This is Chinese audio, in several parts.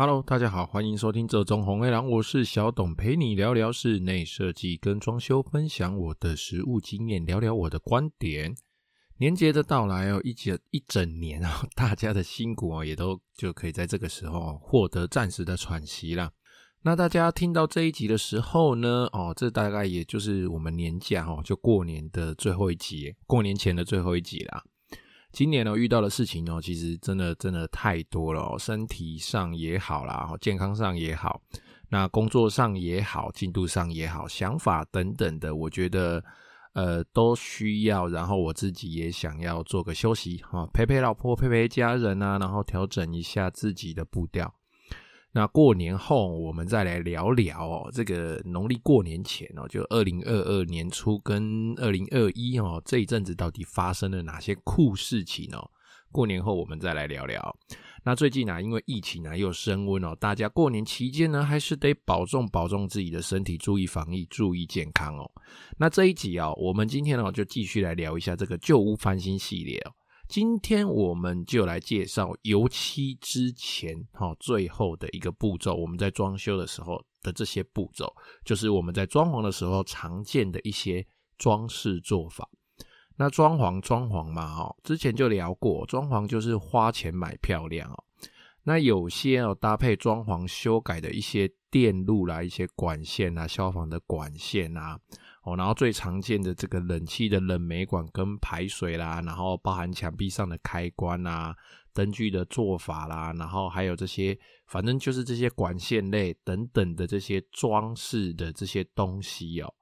Hello，大家好，欢迎收听这中红黑狼，我是小董，陪你聊聊室内设计跟装修，分享我的实务经验，聊聊我的观点。年节的到来哦，一节一整年啊，大家的辛苦啊，也都就可以在这个时候获得暂时的喘息啦。那大家听到这一集的时候呢，哦，这大概也就是我们年假哦，就过年的最后一集，过年前的最后一集啦。今年呢，遇到的事情呢，其实真的真的太多了哦，身体上也好啦，健康上也好，那工作上也好，进度上也好，想法等等的，我觉得呃都需要。然后我自己也想要做个休息哈，陪陪老婆，陪陪家人啊，然后调整一下自己的步调。那过年后，我们再来聊聊哦，这个农历过年前哦，就二零二二年初跟二零二一哦，这一阵子到底发生了哪些酷事情哦？过年后我们再来聊聊。那最近啊，因为疫情啊又升温哦，大家过年期间呢，还是得保重保重自己的身体，注意防疫，注意健康哦。那这一集啊，我们今天呢就继续来聊一下这个旧屋翻新系列哦。今天我们就来介绍油漆之前哈，最后的一个步骤，我们在装修的时候的这些步骤，就是我们在装潢的时候常见的一些装饰做法。那装潢装潢嘛哈，之前就聊过，装潢就是花钱买漂亮哦。那有些哦搭配装潢修改的一些电路啦，一些管线啊，消防的管线啊。然后最常见的这个冷气的冷媒管跟排水啦，然后包含墙壁上的开关啊、灯具的做法啦，然后还有这些，反正就是这些管线类等等的这些装饰的这些东西哦。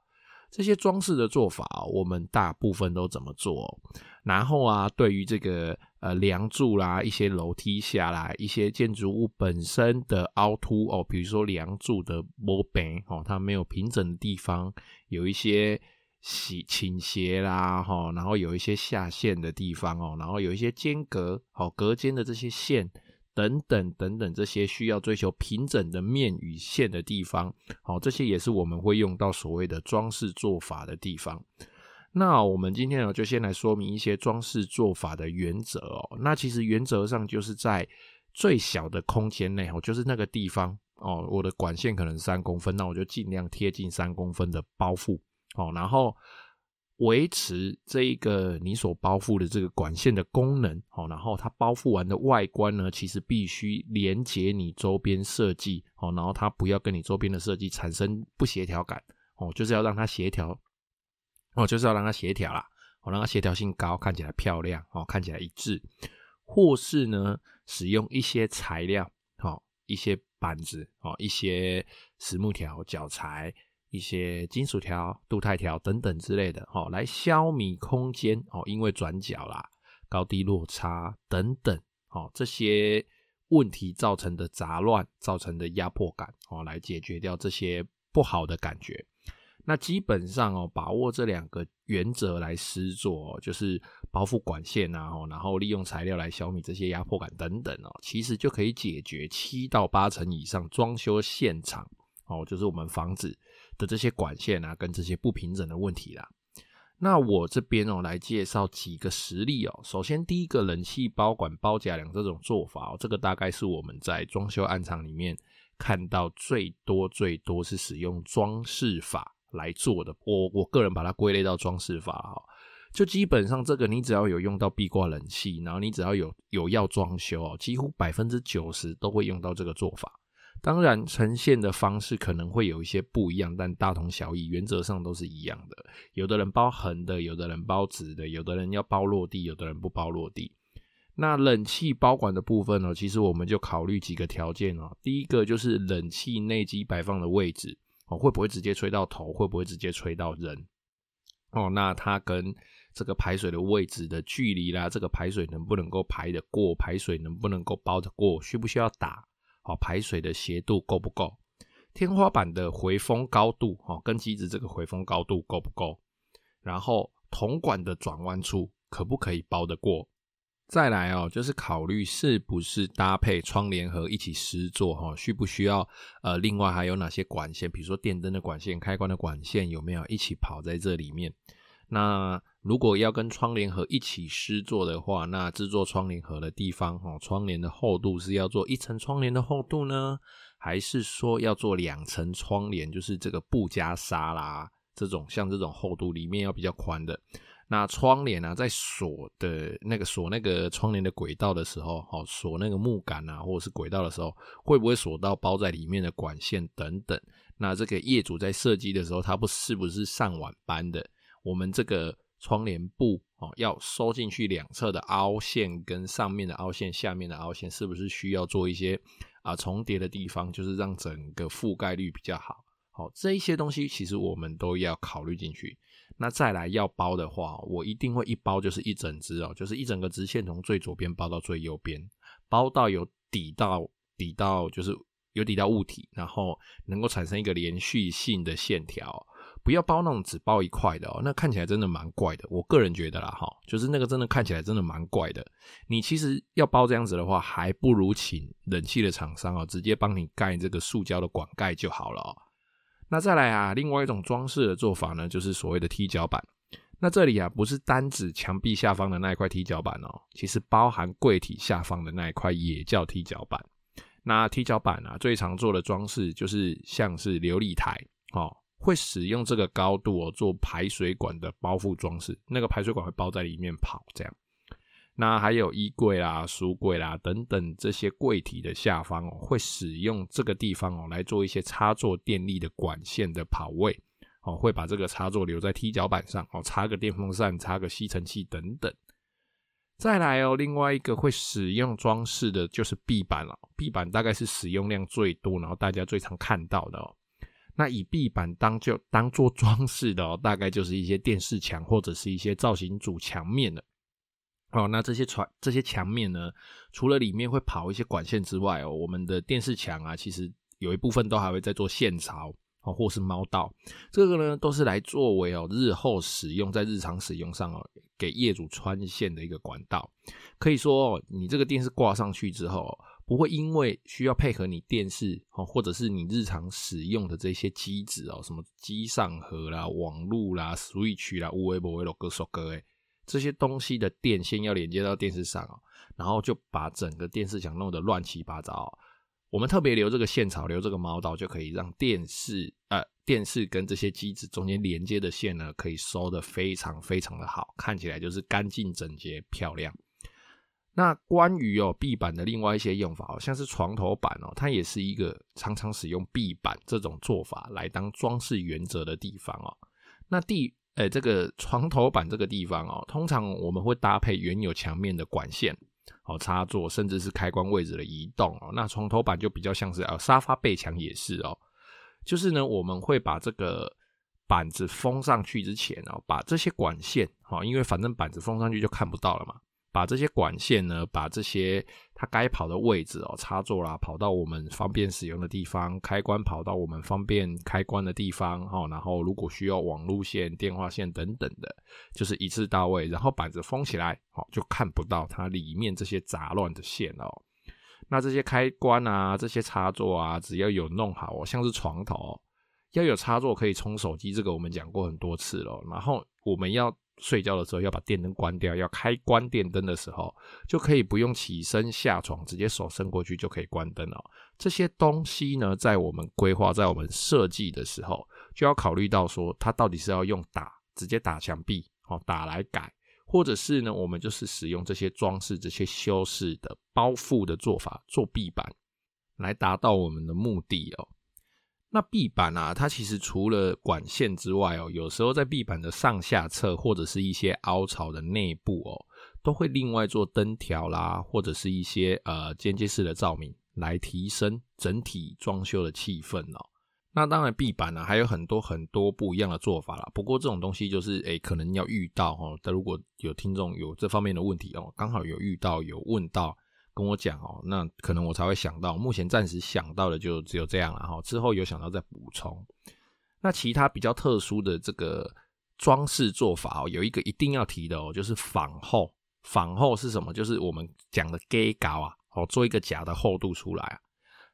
这些装饰的做法，我们大部分都怎么做？然后啊，对于这个呃梁柱啦、一些楼梯下来、一些建筑物本身的凹凸哦，比如说梁柱的磨边哦，它没有平整的地方，有一些斜倾斜啦哈，然后有一些下陷的地方哦，然后有一些间隔哦，隔间的这些线。等等等等，这些需要追求平整的面与线的地方，好，这些也是我们会用到所谓的装饰做法的地方。那我们今天呢，就先来说明一些装饰做法的原则哦。那其实原则上就是在最小的空间内哦，就是那个地方哦，我的管线可能三公分，那我就尽量贴近三公分的包覆哦，然后。维持这一个你所包覆的这个管线的功能，哦，然后它包覆完的外观呢，其实必须连接你周边设计，哦，然后它不要跟你周边的设计产生不协调感，哦，就是要让它协调，哦，就是要让它协调啦，哦，让它协调性高，看起来漂亮，哦，看起来一致，或是呢，使用一些材料，好，一些板子，哦，一些实木条、脚材。一些金属条、镀钛条等等之类的，哦，来消弭空间，哦，因为转角啦、高低落差等等，哦，这些问题造成的杂乱、造成的压迫感，哦，来解决掉这些不好的感觉。那基本上哦，把握这两个原则来施作，就是包覆管线啊，然后利用材料来消弭这些压迫感等等哦，其实就可以解决七到八成以上装修现场，哦，就是我们房子。的这些管线啊，跟这些不平整的问题啦，那我这边哦来介绍几个实例哦。首先，第一个冷气包管包假梁这种做法哦，这个大概是我们在装修案场里面看到最多最多是使用装饰法来做的。我我个人把它归类到装饰法哈，就基本上这个你只要有用到壁挂冷气，然后你只要有有要装修哦，几乎百分之九十都会用到这个做法。当然，呈现的方式可能会有一些不一样，但大同小异，原则上都是一样的。有的人包横的，有的人包直的，有的人要包落地，有的人不包落地。那冷气包管的部分呢，其实我们就考虑几个条件哦。第一个就是冷气内机摆放的位置哦，会不会直接吹到头，会不会直接吹到人哦？那它跟这个排水的位置的距离啦，这个排水能不能够排得过，排水能不能够包得过，需不需要打？好，排水的斜度够不够？天花板的回风高度，哦，跟机子这个回风高度够不够？然后铜管的转弯处可不可以包得过？再来哦，就是考虑是不是搭配窗帘盒一起施作，哈，需不需要？呃，另外还有哪些管线？比如说电灯的管线、开关的管线有没有一起跑在这里面？那如果要跟窗帘盒一起施作的话，那制作窗帘盒的地方，哦，窗帘的厚度是要做一层窗帘的厚度呢，还是说要做两层窗帘，就是这个布加纱啦，这种像这种厚度里面要比较宽的。那窗帘啊，在锁的那个锁那个窗帘的轨道的时候，好锁那个木杆啊，或者是轨道的时候，会不会锁到包在里面的管线等等？那这个业主在设计的时候，他不是不是上晚班的？我们这个窗帘布哦，要收进去两侧的凹陷跟上面的凹陷、下面的凹陷，是不是需要做一些啊重叠的地方？就是让整个覆盖率比较好。好，这一些东西其实我们都要考虑进去。那再来要包的话，我一定会一包就是一整支哦，就是一整个直线从最左边包到最右边，包到有抵到抵到就是有抵到物体，然后能够产生一个连续性的线条，不要包那种只包一块的哦，那看起来真的蛮怪的。我个人觉得啦哈，就是那个真的看起来真的蛮怪的。你其实要包这样子的话，还不如请冷气的厂商哦，直接帮你盖这个塑胶的管盖就好了哦。那再来啊，另外一种装饰的做法呢，就是所谓的踢脚板。那这里啊，不是单指墙壁下方的那一块踢脚板哦，其实包含柜体下方的那一块也叫踢脚板。那踢脚板啊，最常做的装饰就是像是琉璃台哦，会使用这个高度哦做排水管的包覆装饰，那个排水管会包在里面跑这样。那还有衣柜啦、书柜啦等等这些柜体的下方哦，会使用这个地方哦来做一些插座电力的管线的跑位哦，会把这个插座留在踢脚板上哦，插个电风扇、插个吸尘器等等。再来哦，另外一个会使用装饰的就是壁板了，壁板大概是使用量最多，然后大家最常看到的哦。那以壁板当就当做装饰的哦，大概就是一些电视墙或者是一些造型主墙面了。哦，那这些传这些墙面呢，除了里面会跑一些管线之外哦，我们的电视墙啊，其实有一部分都还会在做线槽哦，或是猫道，这个呢都是来作为哦日后使用，在日常使用上哦，给业主穿线的一个管道。可以说哦，你这个电视挂上去之后，不会因为需要配合你电视哦，或者是你日常使用的这些机子哦，什么机上盒啦、网路啦、switch 啦、无微波微罗各首歌诶。这些东西的电线要连接到电视上哦，然后就把整个电视墙弄得乱七八糟。我们特别留这个线槽，留这个猫道，就可以让电视呃电视跟这些机子中间连接的线呢，可以收得非常非常的好，看起来就是干净整洁漂亮。那关于哦壁板的另外一些用法哦，像是床头板哦，它也是一个常常使用壁板这种做法来当装饰原则的地方哦。那第哎、这个床头板这个地方哦，通常我们会搭配原有墙面的管线哦，插座，甚至是开关位置的移动哦。那床头板就比较像是啊，沙发背墙也是哦。就是呢，我们会把这个板子封上去之前哦，把这些管线哦，因为反正板子封上去就看不到了嘛。把这些管线呢，把这些它该跑的位置哦，插座啦，跑到我们方便使用的地方；开关跑到我们方便开关的地方，哈。然后如果需要网路线、电话线等等的，就是一次到位。然后板子封起来，好，就看不到它里面这些杂乱的线哦。那这些开关啊，这些插座啊，只要有弄好哦，像是床头要有插座可以充手机，这个我们讲过很多次了。然后我们要。睡觉的时候要把电灯关掉，要开关电灯的时候，就可以不用起身下床，直接手伸过去就可以关灯了。这些东西呢，在我们规划、在我们设计的时候，就要考虑到说，它到底是要用打直接打墙壁，哦，打来改，或者是呢，我们就是使用这些装饰、这些修饰的包覆的做法做壁板，来达到我们的目的哦。那壁板啊，它其实除了管线之外哦，有时候在壁板的上下侧或者是一些凹槽的内部哦，都会另外做灯条啦，或者是一些呃间接式的照明，来提升整体装修的气氛哦。那当然，壁板呢还有很多很多不一样的做法啦。不过这种东西就是诶，可能要遇到哦。但如果有听众有这方面的问题哦，刚好有遇到有问到。跟我讲哦，那可能我才会想到，目前暂时想到的就只有这样了哈。之后有想到再补充。那其他比较特殊的这个装饰做法哦，有一个一定要提的哦，就是仿厚。仿厚是什么？就是我们讲的假高啊，哦，做一个假的厚度出来啊。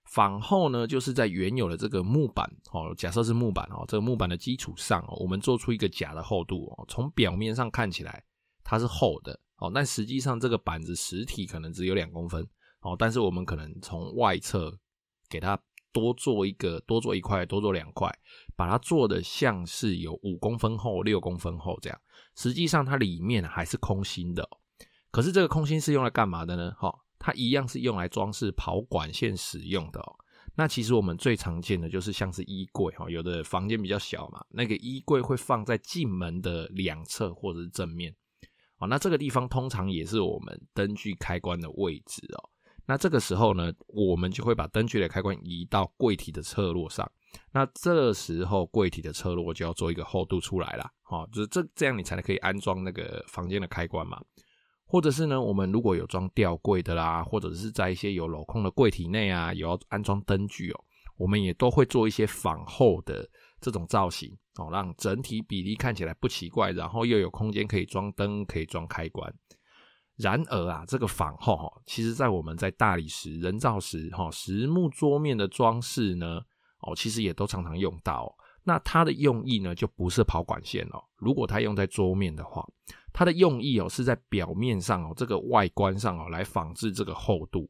仿后呢，就是在原有的这个木板哦，假设是木板哦，这个木板的基础上哦，我们做出一个假的厚度哦，从表面上看起来它是厚的哦，但实际上这个板子实体可能只有两公分哦，但是我们可能从外侧给它多做一个，多做一块，多做两块，把它做的像是有五公分厚、六公分厚这样，实际上它里面还是空心的。可是这个空心是用来干嘛的呢？哈。它一样是用来装饰跑管线使用的哦。那其实我们最常见的就是像是衣柜哈，有的房间比较小嘛，那个衣柜会放在进门的两侧或者是正面。那这个地方通常也是我们灯具开关的位置哦。那这个时候呢，我们就会把灯具的开关移到柜体的侧落上。那这时候柜体的侧落就要做一个厚度出来啦。哦，就是这这样你才能可以安装那个房间的开关嘛。或者是呢，我们如果有装吊柜的啦，或者是在一些有镂空的柜体内啊，有要安装灯具哦，我们也都会做一些仿后的这种造型哦，让整体比例看起来不奇怪，然后又有空间可以装灯，可以装开关。然而啊，这个仿后哈，其实在我们在大理石、人造石哈、实木桌面的装饰呢，哦，其实也都常常用到。那它的用意呢，就不是跑管线哦。如果它用在桌面的话，它的用意哦，是在表面上哦，这个外观上哦，来仿制这个厚度，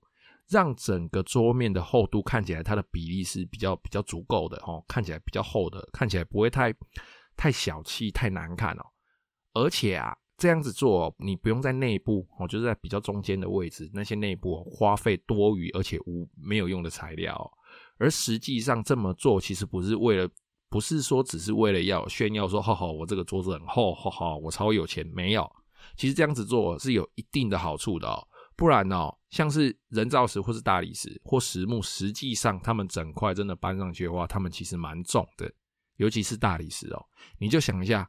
让整个桌面的厚度看起来它的比例是比较比较足够的哦，看起来比较厚的，看起来不会太太小气、太难看哦。而且啊，这样子做，你不用在内部哦，就是在比较中间的位置，那些内部哦，花费多余而且无没有用的材料。而实际上这么做，其实不是为了。不是说只是为了要炫耀说，哈哈，我这个桌子很厚，哈哈，我超有钱。没有，其实这样子做是有一定的好处的哦。不然哦，像是人造石或是大理石或实木，实际上他们整块真的搬上去的话，他们其实蛮重的。尤其是大理石哦，你就想一下，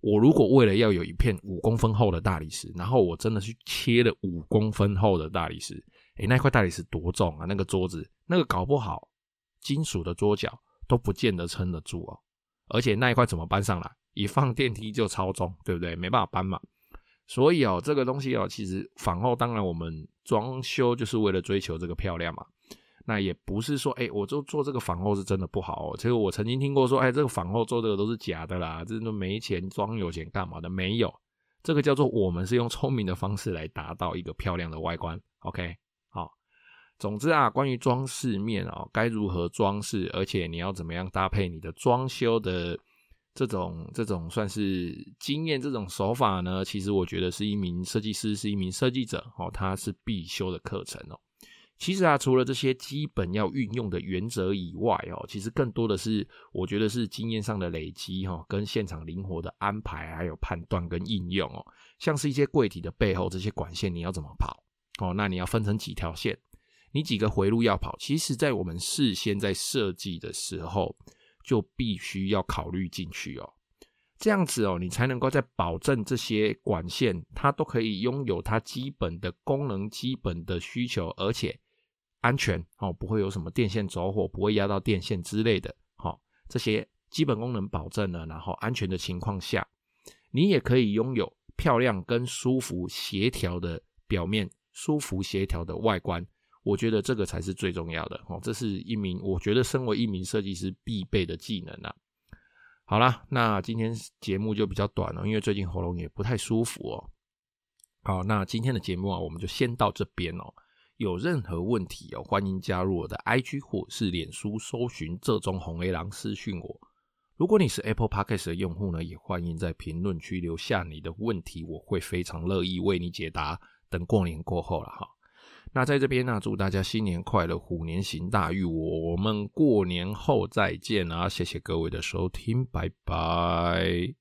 我如果为了要有一片五公分厚的大理石，然后我真的去切了五公分厚的大理石，诶，那块大理石多重啊？那个桌子，那个搞不好金属的桌脚。都不见得撑得住哦，而且那一块怎么搬上来？一放电梯就超重，对不对？没办法搬嘛。所以哦，这个东西哦，其实仿后当然我们装修就是为了追求这个漂亮嘛。那也不是说，哎，我就做这个仿后是真的不好哦。其实我曾经听过说，哎，这个仿后做这个都是假的啦，这都没钱装有钱干嘛的？没有，这个叫做我们是用聪明的方式来达到一个漂亮的外观。OK 好。总之啊，关于装饰面啊，该如何装饰，而且你要怎么样搭配你的装修的这种这种算是经验，这种手法呢？其实我觉得是一名设计师，是一名设计者哦，他是必修的课程哦。其实啊，除了这些基本要运用的原则以外哦，其实更多的是我觉得是经验上的累积哈，跟现场灵活的安排，还有判断跟应用哦。像是一些柜体的背后这些管线，你要怎么跑哦？那你要分成几条线？你几个回路要跑，其实在我们事先在设计的时候，就必须要考虑进去哦。这样子哦，你才能够在保证这些管线它都可以拥有它基本的功能、基本的需求，而且安全哦，不会有什么电线走火，不会压到电线之类的。好，这些基本功能保证了，然后安全的情况下，你也可以拥有漂亮跟舒服协调的表面，舒服协调的外观。我觉得这个才是最重要的哦，这是一名我觉得身为一名设计师必备的技能啊。好啦，那今天节目就比较短了，因为最近喉咙也不太舒服哦。好，那今天的节目啊，我们就先到这边哦。有任何问题哦，欢迎加入我的 IG 或是脸书，搜寻这中红 A 狼私讯我。如果你是 Apple Podcast 的用户呢，也欢迎在评论区留下你的问题，我会非常乐意为你解答。等过年过后了哈。那在这边呢，祝大家新年快乐，虎年行大运。我们过年后再见啊！谢谢各位的收听，拜拜。